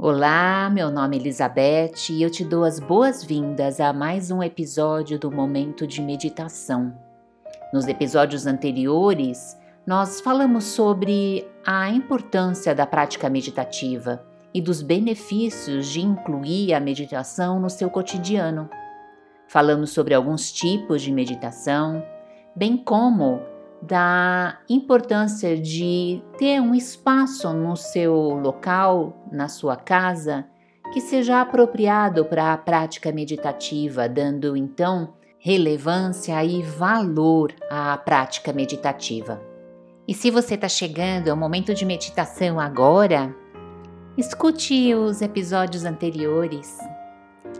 Olá, meu nome é Elizabeth e eu te dou as boas-vindas a mais um episódio do Momento de Meditação. Nos episódios anteriores, nós falamos sobre a importância da prática meditativa e dos benefícios de incluir a meditação no seu cotidiano. Falamos sobre alguns tipos de meditação, bem como da importância de ter um espaço no seu local, na sua casa, que seja apropriado para a prática meditativa, dando então relevância e valor à prática meditativa. E se você está chegando ao momento de meditação agora, escute os episódios anteriores.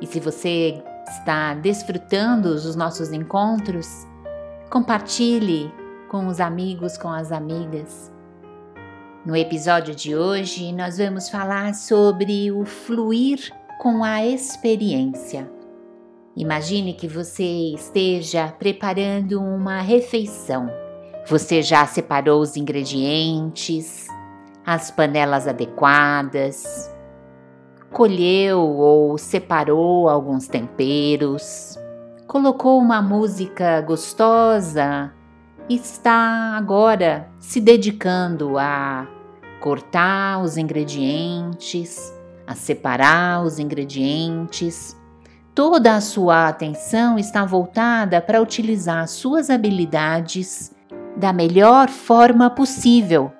E se você está desfrutando dos nossos encontros, compartilhe com os amigos, com as amigas. No episódio de hoje, nós vamos falar sobre o fluir com a experiência. Imagine que você esteja preparando uma refeição você já separou os ingredientes, as panelas adequadas, colheu ou separou alguns temperos, colocou uma música gostosa está agora se dedicando a cortar os ingredientes, a separar os ingredientes. Toda a sua atenção está voltada para utilizar suas habilidades da melhor forma possível.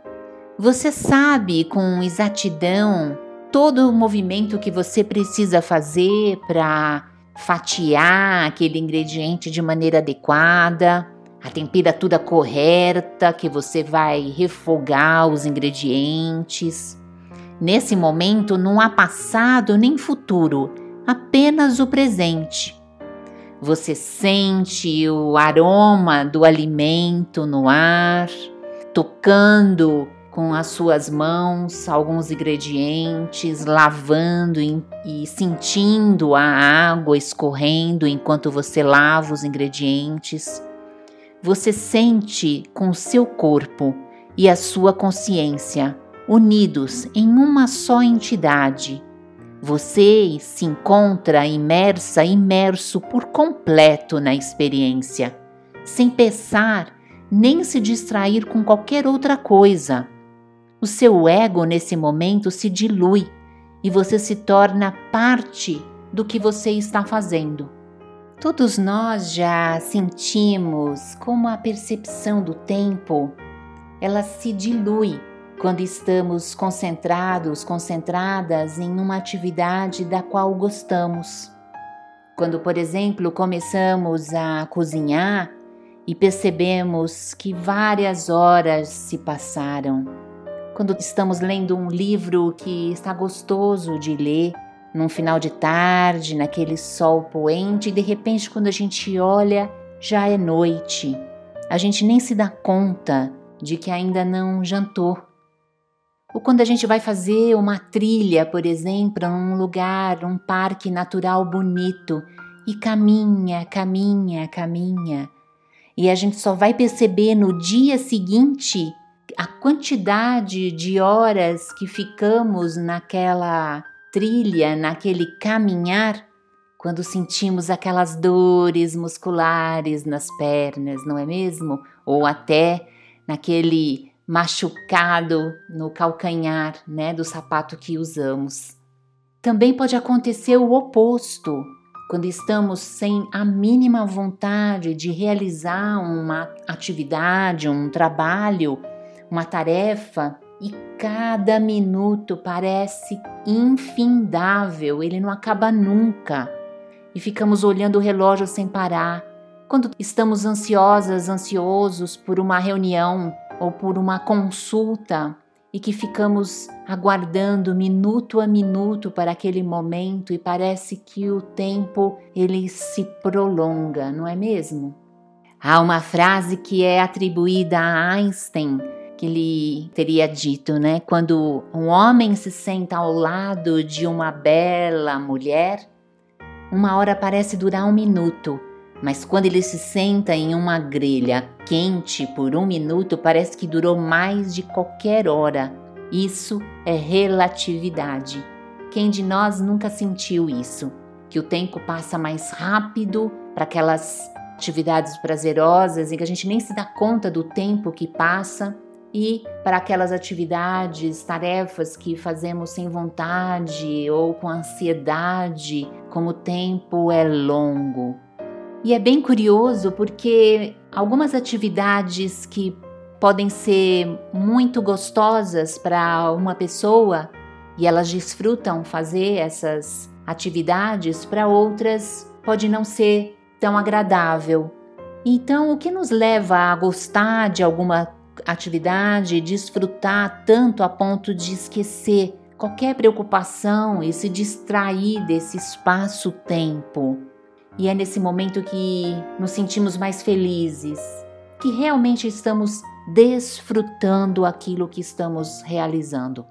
Você sabe com exatidão todo o movimento que você precisa fazer para fatiar aquele ingrediente de maneira adequada, a temperatura correta que você vai refogar os ingredientes. Nesse momento não há passado nem futuro, apenas o presente. Você sente o aroma do alimento no ar, tocando com as suas mãos alguns ingredientes, lavando e, e sentindo a água escorrendo enquanto você lava os ingredientes. Você sente com seu corpo e a sua consciência unidos em uma só entidade você se encontra imersa, imerso por completo na experiência, sem pensar nem se distrair com qualquer outra coisa. O seu ego nesse momento se dilui e você se torna parte do que você está fazendo. Todos nós já sentimos como a percepção do tempo ela se dilui quando estamos concentrados, concentradas em uma atividade da qual gostamos. Quando, por exemplo, começamos a cozinhar e percebemos que várias horas se passaram. Quando estamos lendo um livro que está gostoso de ler, num final de tarde, naquele sol poente, e de repente, quando a gente olha, já é noite. A gente nem se dá conta de que ainda não jantou. Ou quando a gente vai fazer uma trilha, por exemplo, num lugar, um parque natural bonito e caminha, caminha, caminha. E a gente só vai perceber no dia seguinte a quantidade de horas que ficamos naquela trilha, naquele caminhar, quando sentimos aquelas dores musculares nas pernas, não é mesmo? Ou até naquele machucado no calcanhar, né, do sapato que usamos. Também pode acontecer o oposto, quando estamos sem a mínima vontade de realizar uma atividade, um trabalho, uma tarefa e cada minuto parece infindável, ele não acaba nunca. E ficamos olhando o relógio sem parar. Quando estamos ansiosas, ansiosos por uma reunião, ou por uma consulta e que ficamos aguardando minuto a minuto para aquele momento e parece que o tempo ele se prolonga, não é mesmo? Há uma frase que é atribuída a Einstein que ele teria dito, né? Quando um homem se senta ao lado de uma bela mulher, uma hora parece durar um minuto, mas quando ele se senta em uma grelha quente por um minuto, parece que durou mais de qualquer hora. Isso é relatividade. Quem de nós nunca sentiu isso? Que o tempo passa mais rápido para aquelas atividades prazerosas em que a gente nem se dá conta do tempo que passa e para aquelas atividades, tarefas que fazemos sem vontade ou com ansiedade, como o tempo é longo. E é bem curioso porque algumas atividades que podem ser muito gostosas para uma pessoa e elas desfrutam fazer essas atividades, para outras pode não ser tão agradável. Então, o que nos leva a gostar de alguma atividade, desfrutar tanto a ponto de esquecer qualquer preocupação e se distrair desse espaço-tempo? E é nesse momento que nos sentimos mais felizes, que realmente estamos desfrutando aquilo que estamos realizando.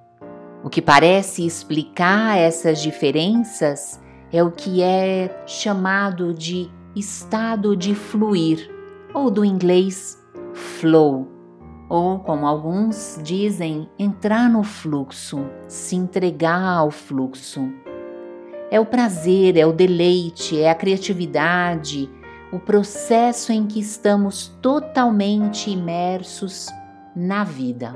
O que parece explicar essas diferenças é o que é chamado de estado de fluir, ou do inglês flow, ou como alguns dizem, entrar no fluxo, se entregar ao fluxo. É o prazer, é o deleite, é a criatividade, o processo em que estamos totalmente imersos na vida.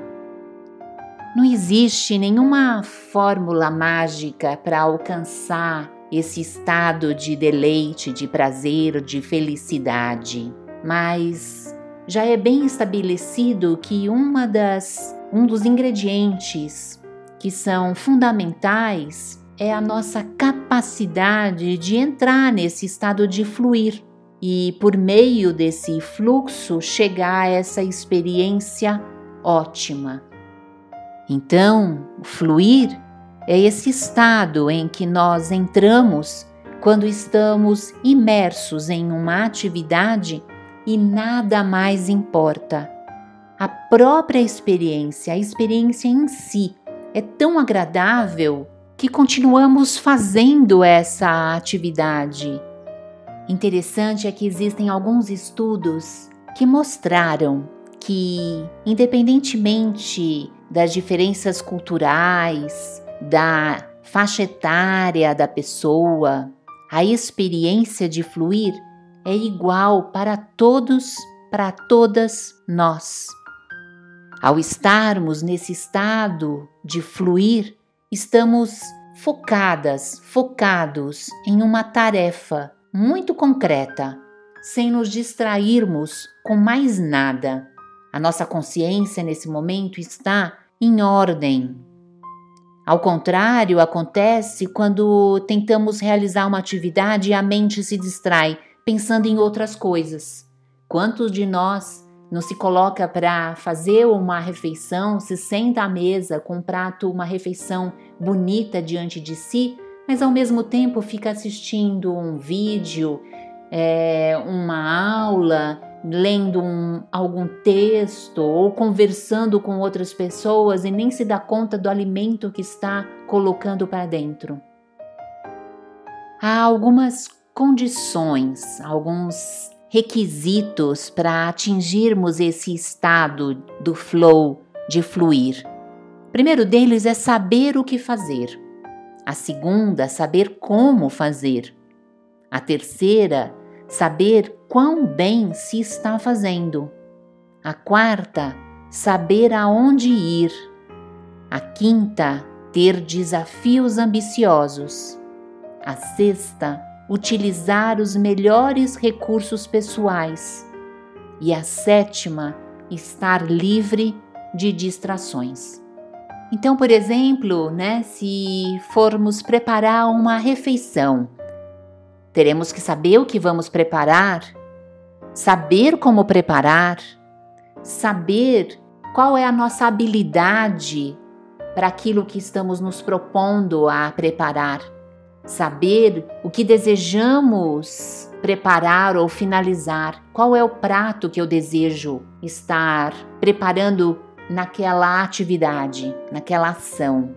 Não existe nenhuma fórmula mágica para alcançar esse estado de deleite, de prazer, de felicidade, mas já é bem estabelecido que uma das um dos ingredientes que são fundamentais é a nossa capacidade de entrar nesse estado de fluir e, por meio desse fluxo, chegar a essa experiência ótima. Então, fluir é esse estado em que nós entramos quando estamos imersos em uma atividade e nada mais importa. A própria experiência, a experiência em si, é tão agradável que continuamos fazendo essa atividade. Interessante é que existem alguns estudos que mostraram que, independentemente das diferenças culturais, da faixa etária da pessoa, a experiência de fluir é igual para todos, para todas nós. Ao estarmos nesse estado de fluir, estamos focadas, focados em uma tarefa muito concreta, sem nos distrairmos com mais nada. A nossa consciência nesse momento está em ordem. Ao contrário, acontece quando tentamos realizar uma atividade e a mente se distrai, pensando em outras coisas. Quantos de nós não se coloca para fazer uma refeição, se senta à mesa com um prato, uma refeição bonita diante de si, mas ao mesmo tempo fica assistindo um vídeo, é, uma aula, lendo um, algum texto ou conversando com outras pessoas e nem se dá conta do alimento que está colocando para dentro. Há algumas condições, alguns requisitos para atingirmos esse estado do flow, de fluir. O primeiro deles é saber o que fazer. A segunda, saber como fazer. A terceira, saber quão bem se está fazendo. A quarta, saber aonde ir. A quinta, ter desafios ambiciosos. A sexta, utilizar os melhores recursos pessoais. E a sétima, estar livre de distrações. Então, por exemplo, né, se formos preparar uma refeição, teremos que saber o que vamos preparar, saber como preparar, saber qual é a nossa habilidade para aquilo que estamos nos propondo a preparar saber o que desejamos preparar ou finalizar, qual é o prato que eu desejo estar preparando naquela atividade, naquela ação.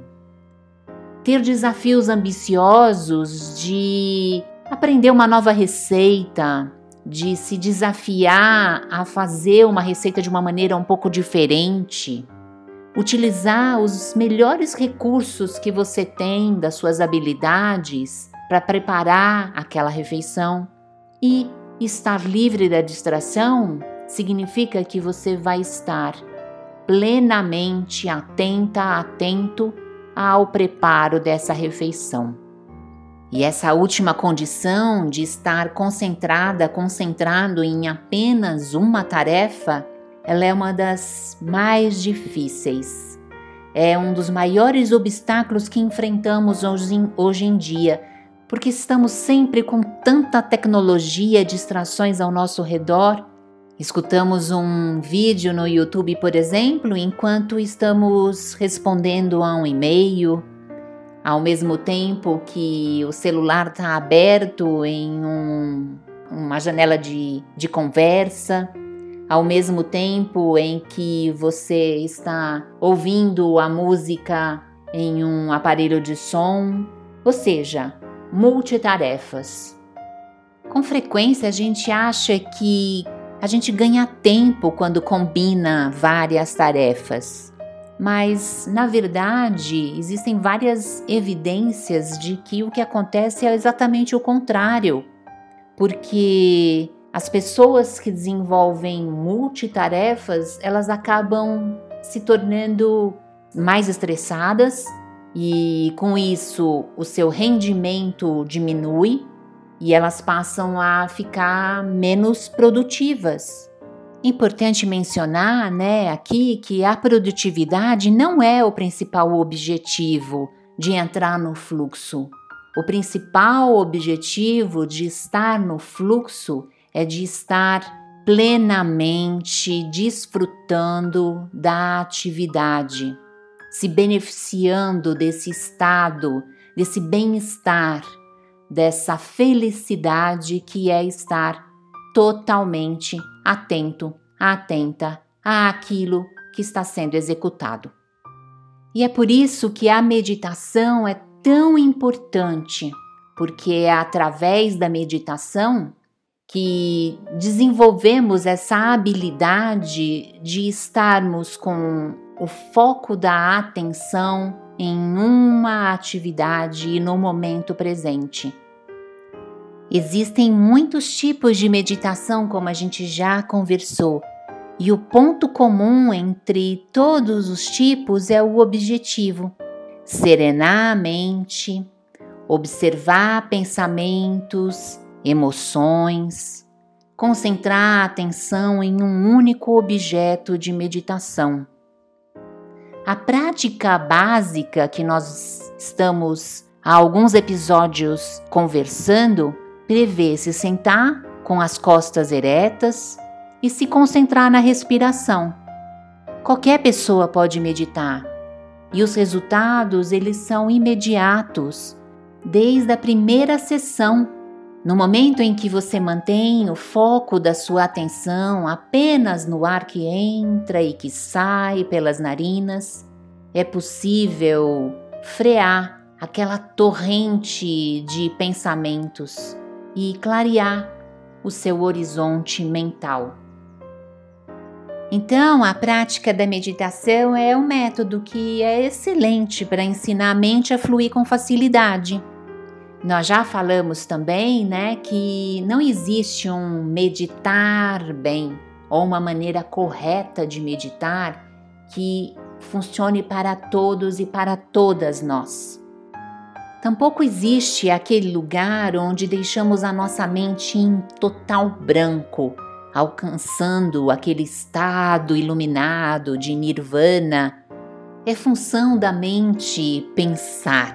Ter desafios ambiciosos de aprender uma nova receita, de se desafiar a fazer uma receita de uma maneira um pouco diferente, utilizar os melhores recursos que você tem das suas habilidades para preparar aquela refeição. E estar livre da distração significa que você vai estar plenamente atenta, atento ao preparo dessa refeição. E essa última condição de estar concentrada, concentrado em apenas uma tarefa, ela é uma das mais difíceis. É um dos maiores obstáculos que enfrentamos hoje, hoje em dia, porque estamos sempre com tanta tecnologia e distrações ao nosso redor Escutamos um vídeo no YouTube, por exemplo, enquanto estamos respondendo a um e-mail, ao mesmo tempo que o celular está aberto em um, uma janela de, de conversa, ao mesmo tempo em que você está ouvindo a música em um aparelho de som, ou seja, multitarefas. Com frequência a gente acha que a gente ganha tempo quando combina várias tarefas. Mas, na verdade, existem várias evidências de que o que acontece é exatamente o contrário. Porque as pessoas que desenvolvem multitarefas, elas acabam se tornando mais estressadas e com isso o seu rendimento diminui e elas passam a ficar menos produtivas. Importante mencionar, né, aqui que a produtividade não é o principal objetivo de entrar no fluxo. O principal objetivo de estar no fluxo é de estar plenamente desfrutando da atividade, se beneficiando desse estado, desse bem-estar dessa felicidade que é estar totalmente atento, atenta àquilo que está sendo executado. E é por isso que a meditação é tão importante, porque é através da meditação que desenvolvemos essa habilidade de estarmos com o foco da atenção em uma atividade e no momento presente. Existem muitos tipos de meditação, como a gente já conversou, e o ponto comum entre todos os tipos é o objetivo: serenar a mente, observar pensamentos, emoções, concentrar a atenção em um único objeto de meditação. A prática básica que nós estamos há alguns episódios conversando prevê se sentar com as costas eretas e se concentrar na respiração. Qualquer pessoa pode meditar e os resultados eles são imediatos desde a primeira sessão no momento em que você mantém o foco da sua atenção apenas no ar que entra e que sai pelas narinas, é possível frear aquela torrente de pensamentos e clarear o seu horizonte mental. Então, a prática da meditação é um método que é excelente para ensinar a mente a fluir com facilidade nós já falamos também, né, que não existe um meditar bem ou uma maneira correta de meditar que funcione para todos e para todas nós. Tampouco existe aquele lugar onde deixamos a nossa mente em total branco, alcançando aquele estado iluminado de nirvana. É função da mente pensar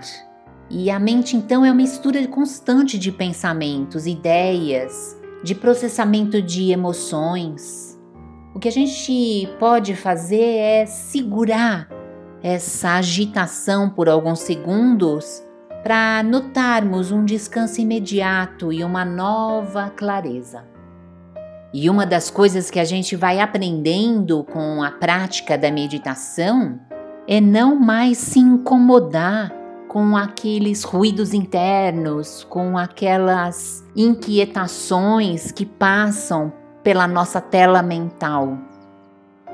e a mente então é uma mistura constante de pensamentos, ideias, de processamento de emoções. O que a gente pode fazer é segurar essa agitação por alguns segundos para notarmos um descanso imediato e uma nova clareza. E uma das coisas que a gente vai aprendendo com a prática da meditação é não mais se incomodar com aqueles ruídos internos, com aquelas inquietações que passam pela nossa tela mental.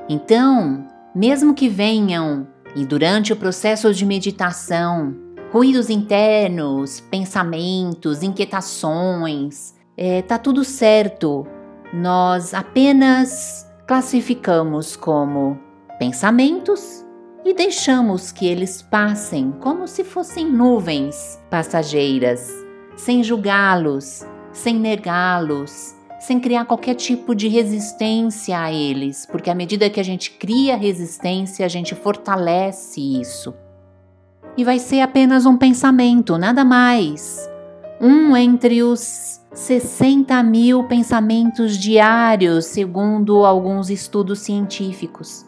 Então, mesmo que venham e durante o processo de meditação, ruídos internos, pensamentos, inquietações, é, tá tudo certo. Nós apenas classificamos como pensamentos e deixamos que eles passem como se fossem nuvens passageiras, sem julgá-los, sem negá-los, sem criar qualquer tipo de resistência a eles, porque à medida que a gente cria resistência, a gente fortalece isso. E vai ser apenas um pensamento, nada mais. Um entre os 60 mil pensamentos diários, segundo alguns estudos científicos.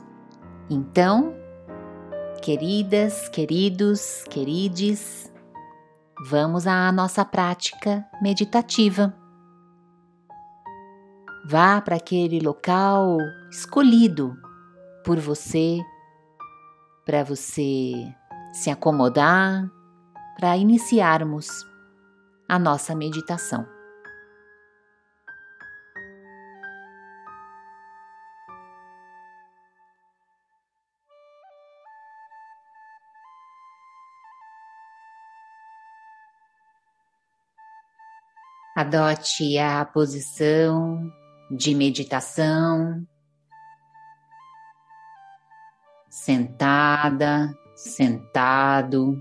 Então, queridas, queridos, querides, vamos à nossa prática meditativa. Vá para aquele local escolhido por você, para você se acomodar, para iniciarmos a nossa meditação. Adote a posição de meditação, sentada, sentado.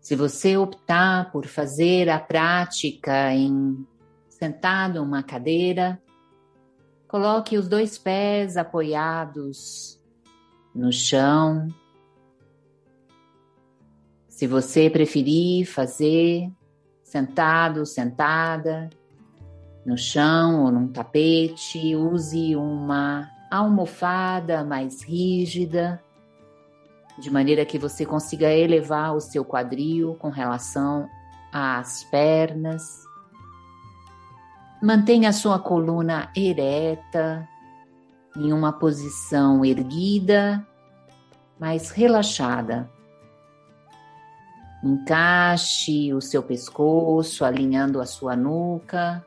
Se você optar por fazer a prática em sentado em uma cadeira, coloque os dois pés apoiados no chão. Se você preferir fazer sentado, sentada, no chão ou num tapete, use uma almofada mais rígida, de maneira que você consiga elevar o seu quadril com relação às pernas. Mantenha a sua coluna ereta, em uma posição erguida, mas relaxada. Encaixe o seu pescoço, alinhando a sua nuca.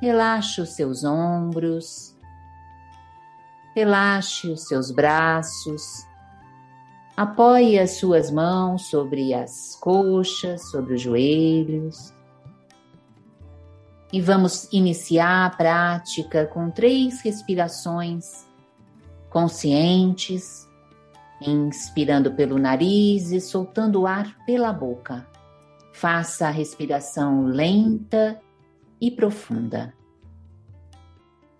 Relaxe os seus ombros. Relaxe os seus braços. Apoie as suas mãos sobre as coxas, sobre os joelhos. E vamos iniciar a prática com três respirações conscientes inspirando pelo nariz e soltando o ar pela boca. Faça a respiração lenta e profunda.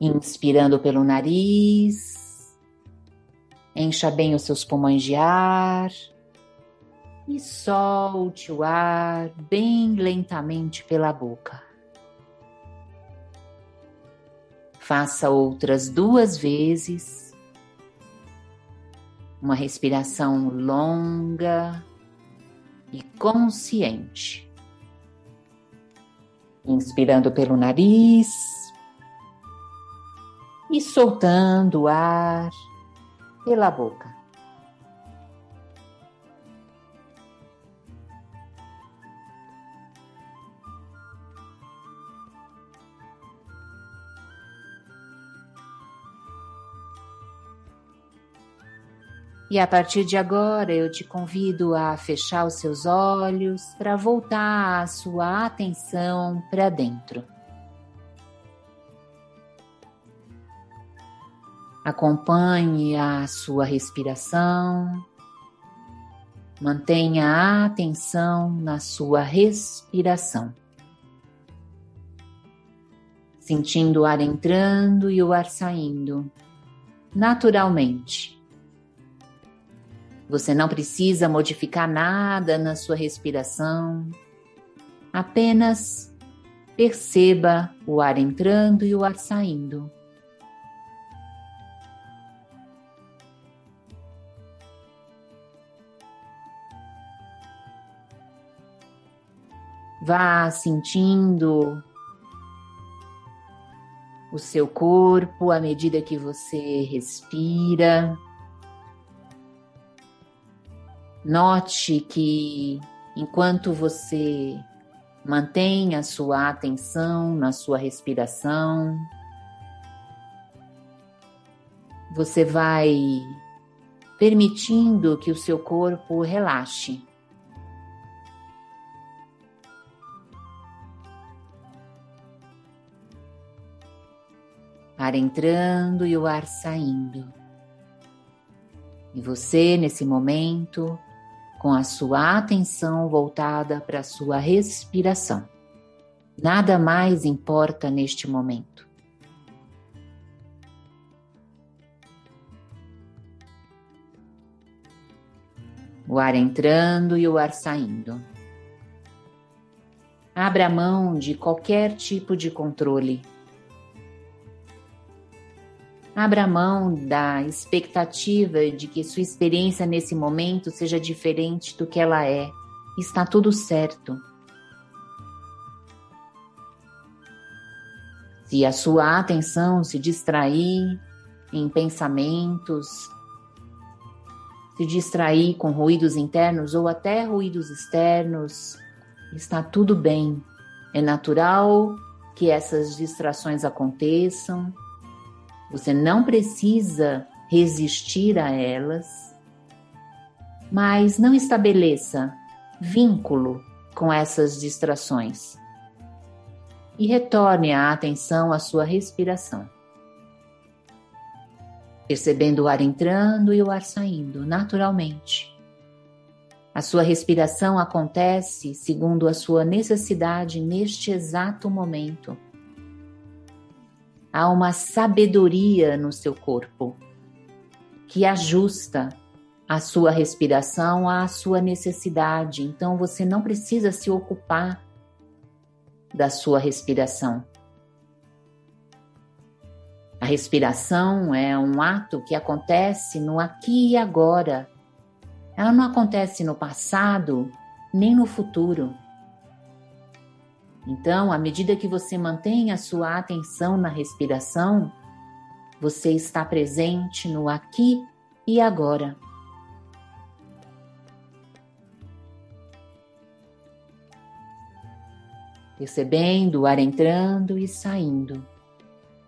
Inspirando pelo nariz, encha bem os seus pulmões de ar e solte o ar bem lentamente pela boca. Faça outras duas vezes uma respiração longa e consciente. Inspirando pelo nariz e soltando o ar pela boca. E a partir de agora eu te convido a fechar os seus olhos para voltar a sua atenção para dentro. Acompanhe a sua respiração. Mantenha a atenção na sua respiração. Sentindo o ar entrando e o ar saindo, naturalmente você não precisa modificar nada na sua respiração. Apenas perceba o ar entrando e o ar saindo. Vá sentindo o seu corpo à medida que você respira. Note que enquanto você Mantenha a sua atenção na sua respiração. Você vai permitindo que o seu corpo relaxe. Ar entrando e o ar saindo. E você, nesse momento, com a sua atenção voltada para a sua respiração. Nada mais importa neste momento. O ar entrando e o ar saindo. Abra mão de qualquer tipo de controle Abra mão da expectativa de que sua experiência nesse momento seja diferente do que ela é. Está tudo certo. Se a sua atenção se distrair em pensamentos, se distrair com ruídos internos ou até ruídos externos, está tudo bem. É natural que essas distrações aconteçam você não precisa resistir a elas, mas não estabeleça vínculo com essas distrações. E retorne a atenção à sua respiração. Percebendo o ar entrando e o ar saindo naturalmente. A sua respiração acontece segundo a sua necessidade neste exato momento há uma sabedoria no seu corpo que ajusta a sua respiração à sua necessidade. Então você não precisa se ocupar da sua respiração. A respiração é um ato que acontece no aqui e agora. Ela não acontece no passado nem no futuro. Então, à medida que você mantém a sua atenção na respiração, você está presente no aqui e agora. Percebendo o ar entrando e saindo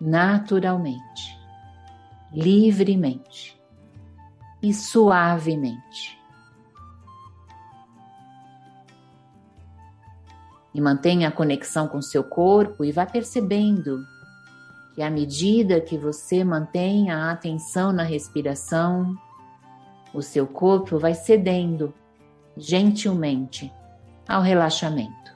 naturalmente, livremente e suavemente. E mantenha a conexão com seu corpo e vá percebendo que à medida que você mantém a atenção na respiração, o seu corpo vai cedendo gentilmente ao relaxamento.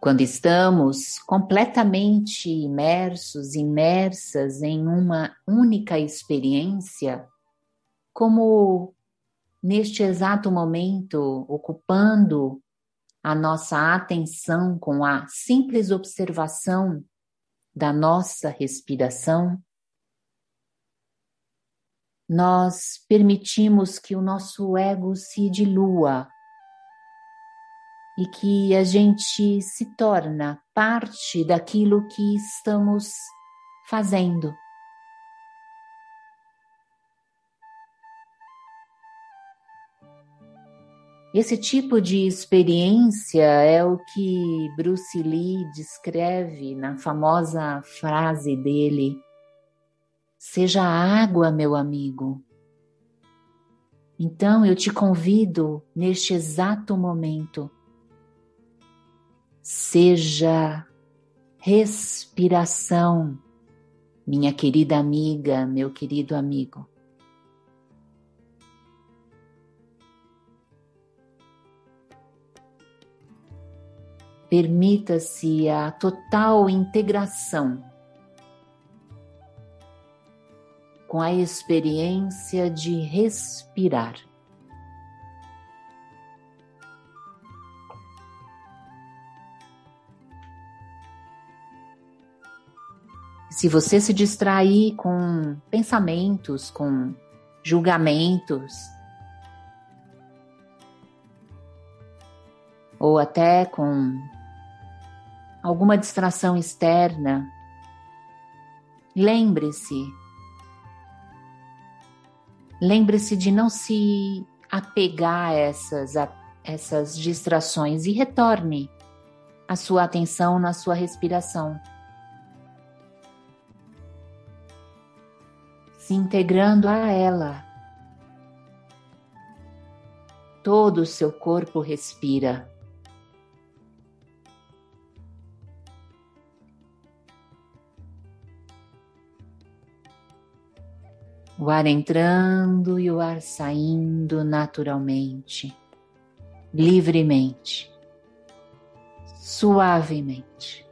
Quando estamos completamente imersos, imersas em uma única experiência, como neste exato momento, ocupando a nossa atenção com a simples observação da nossa respiração, nós permitimos que o nosso ego se dilua e que a gente se torna parte daquilo que estamos fazendo. Esse tipo de experiência é o que Bruce Lee descreve na famosa frase dele: Seja água, meu amigo. Então eu te convido neste exato momento seja respiração, minha querida amiga, meu querido amigo. Permita-se a total integração com a experiência de respirar. Se você se distrair com pensamentos, com julgamentos, ou até com alguma distração externa, lembre-se, lembre-se de não se apegar a essas, a essas distrações e retorne a sua atenção na sua respiração. Se integrando a ela. Todo o seu corpo respira. o ar entrando e o ar saindo naturalmente, livremente, suavemente.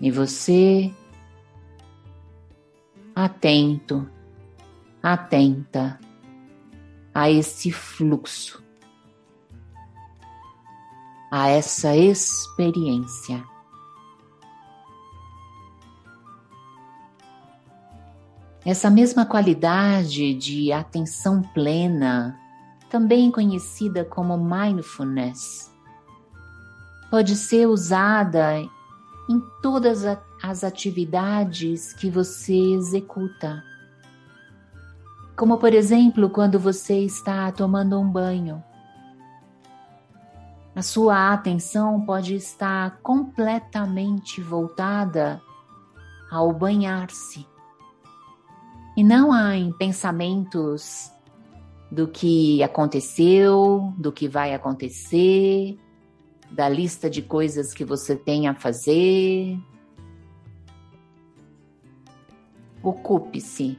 E você, atento, atenta a esse fluxo, a essa experiência. Essa mesma qualidade de atenção plena, também conhecida como mindfulness, pode ser usada em todas as atividades que você executa. Como, por exemplo, quando você está tomando um banho. A sua atenção pode estar completamente voltada ao banhar-se e não há em pensamentos do que aconteceu, do que vai acontecer, da lista de coisas que você tem a fazer. Ocupe-se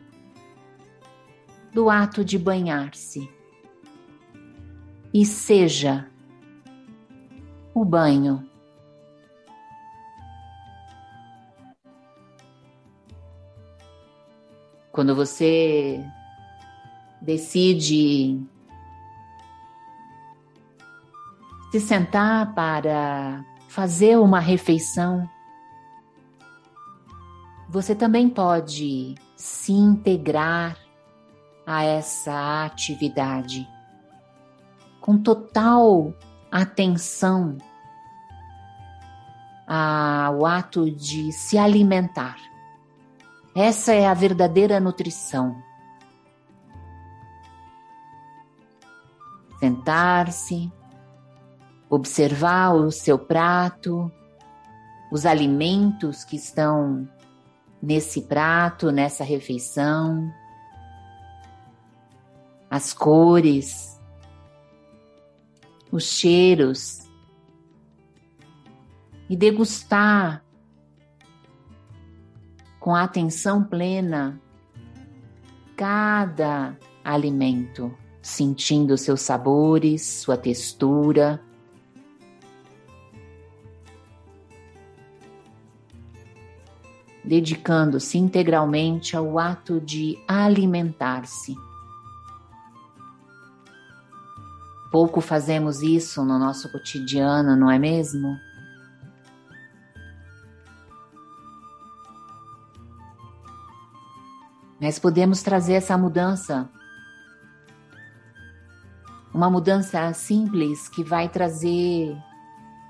do ato de banhar-se e seja o banho Quando você decide se sentar para fazer uma refeição, você também pode se integrar a essa atividade com total atenção ao ato de se alimentar. Essa é a verdadeira nutrição. Sentar-se, observar o seu prato, os alimentos que estão nesse prato, nessa refeição, as cores, os cheiros e degustar com atenção plena cada alimento, sentindo seus sabores, sua textura. Dedicando-se integralmente ao ato de alimentar-se. Pouco fazemos isso no nosso cotidiano, não é mesmo? Nós podemos trazer essa mudança. Uma mudança simples que vai trazer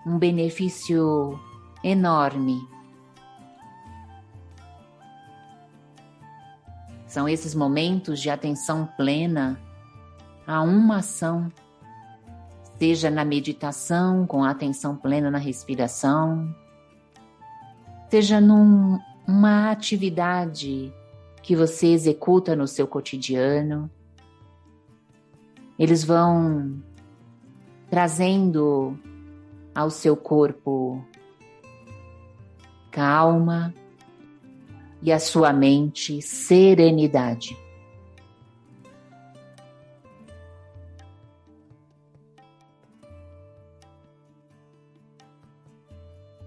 um benefício enorme. São esses momentos de atenção plena a uma ação, seja na meditação, com atenção plena na respiração, seja numa atividade que você executa no seu cotidiano. Eles vão trazendo ao seu corpo calma e à sua mente serenidade.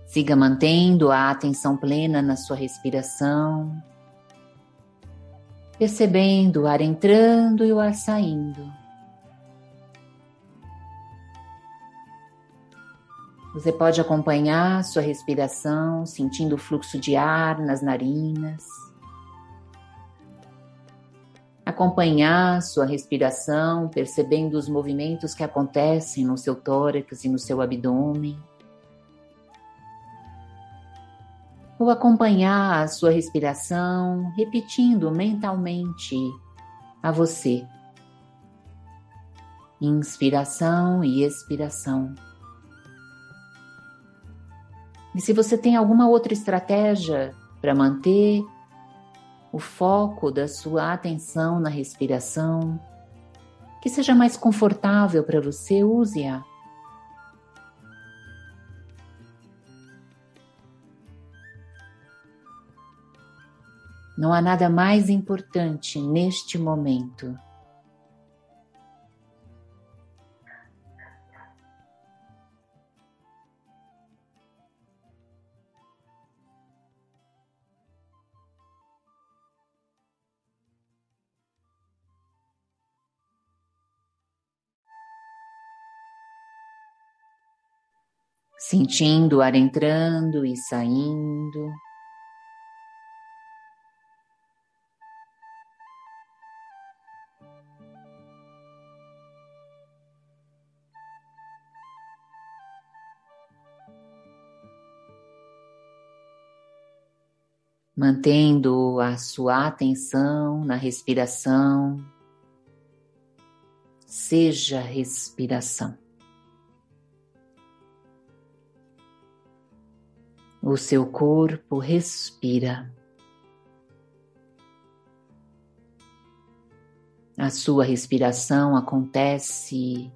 Siga mantendo a atenção plena na sua respiração percebendo o ar entrando e o ar saindo. Você pode acompanhar sua respiração, sentindo o fluxo de ar nas narinas. acompanhar sua respiração, percebendo os movimentos que acontecem no seu tórax e no seu abdômen. Ou acompanhar a sua respiração, repetindo mentalmente a você. Inspiração e expiração. E se você tem alguma outra estratégia para manter o foco da sua atenção na respiração, que seja mais confortável para você, use-a. Não há nada mais importante neste momento sentindo o ar entrando e saindo. Mantendo a sua atenção na respiração, seja respiração. O seu corpo respira. A sua respiração acontece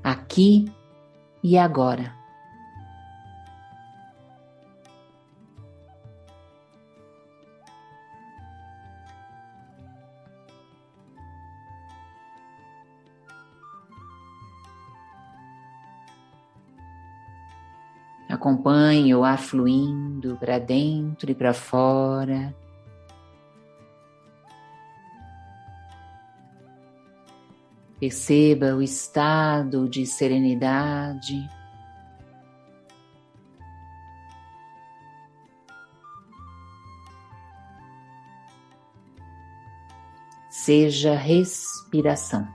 aqui e agora. Acompanhe o ar fluindo para dentro e para fora. Perceba o estado de serenidade. Seja respiração.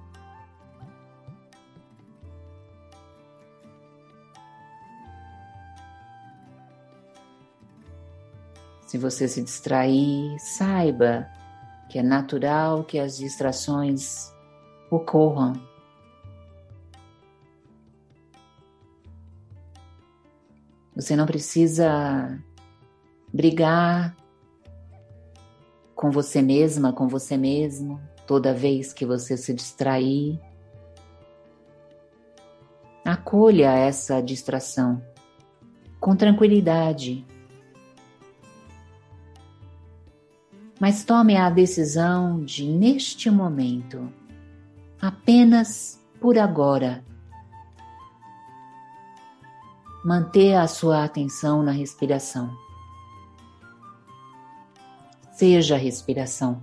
Se você se distrair, saiba que é natural que as distrações ocorram. Você não precisa brigar com você mesma, com você mesmo, toda vez que você se distrair. Acolha essa distração com tranquilidade mas tome a decisão de, neste momento, apenas por agora, manter a sua atenção na respiração. Seja a respiração.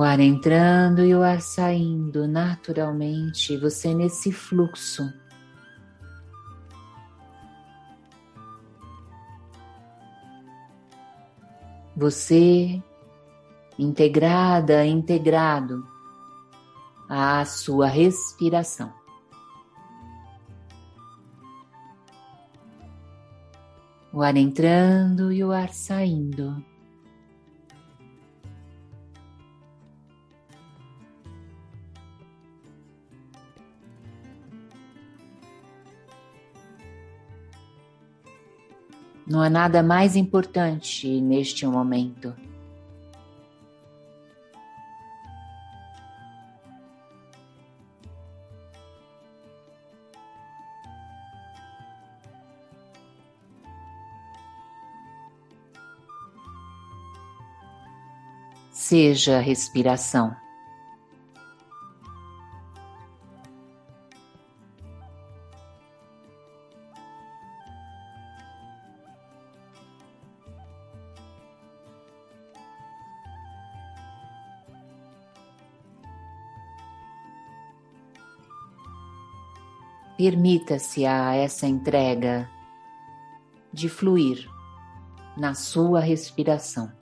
O ar entrando e o ar saindo naturalmente, você nesse fluxo. Você integrada, integrado à sua respiração. O ar entrando e o ar saindo. Não há nada mais importante neste momento. Seja a respiração. Permita-se a essa entrega de fluir na sua respiração.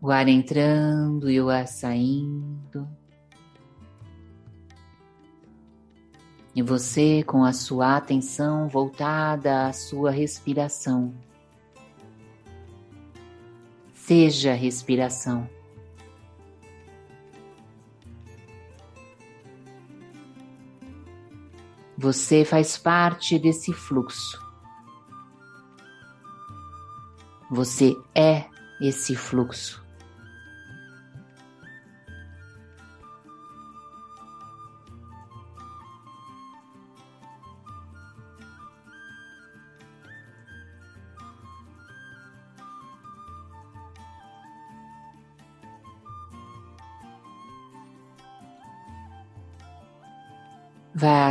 O ar entrando e o ar saindo. E você com a sua atenção voltada à sua respiração. Seja respiração. Você faz parte desse fluxo. Você é esse fluxo.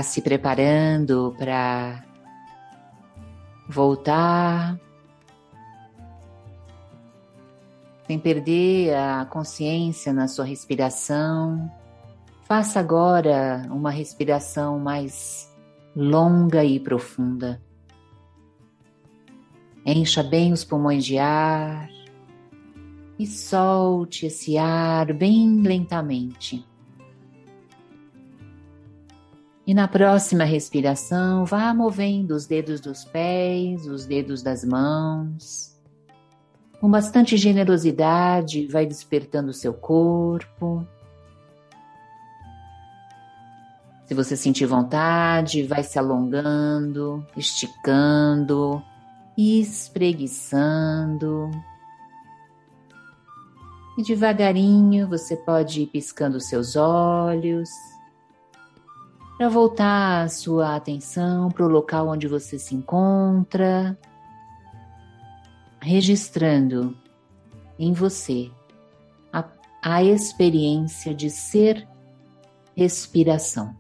Se preparando para voltar, sem perder a consciência na sua respiração. Faça agora uma respiração mais longa e profunda. Encha bem os pulmões de ar e solte esse ar bem lentamente. E na próxima respiração, vá movendo os dedos dos pés, os dedos das mãos. Com bastante generosidade, vai despertando o seu corpo. Se você sentir vontade, vai se alongando, esticando, espreguiçando. E devagarinho você pode ir piscando seus olhos para voltar a sua atenção para o local onde você se encontra, registrando em você a, a experiência de ser respiração.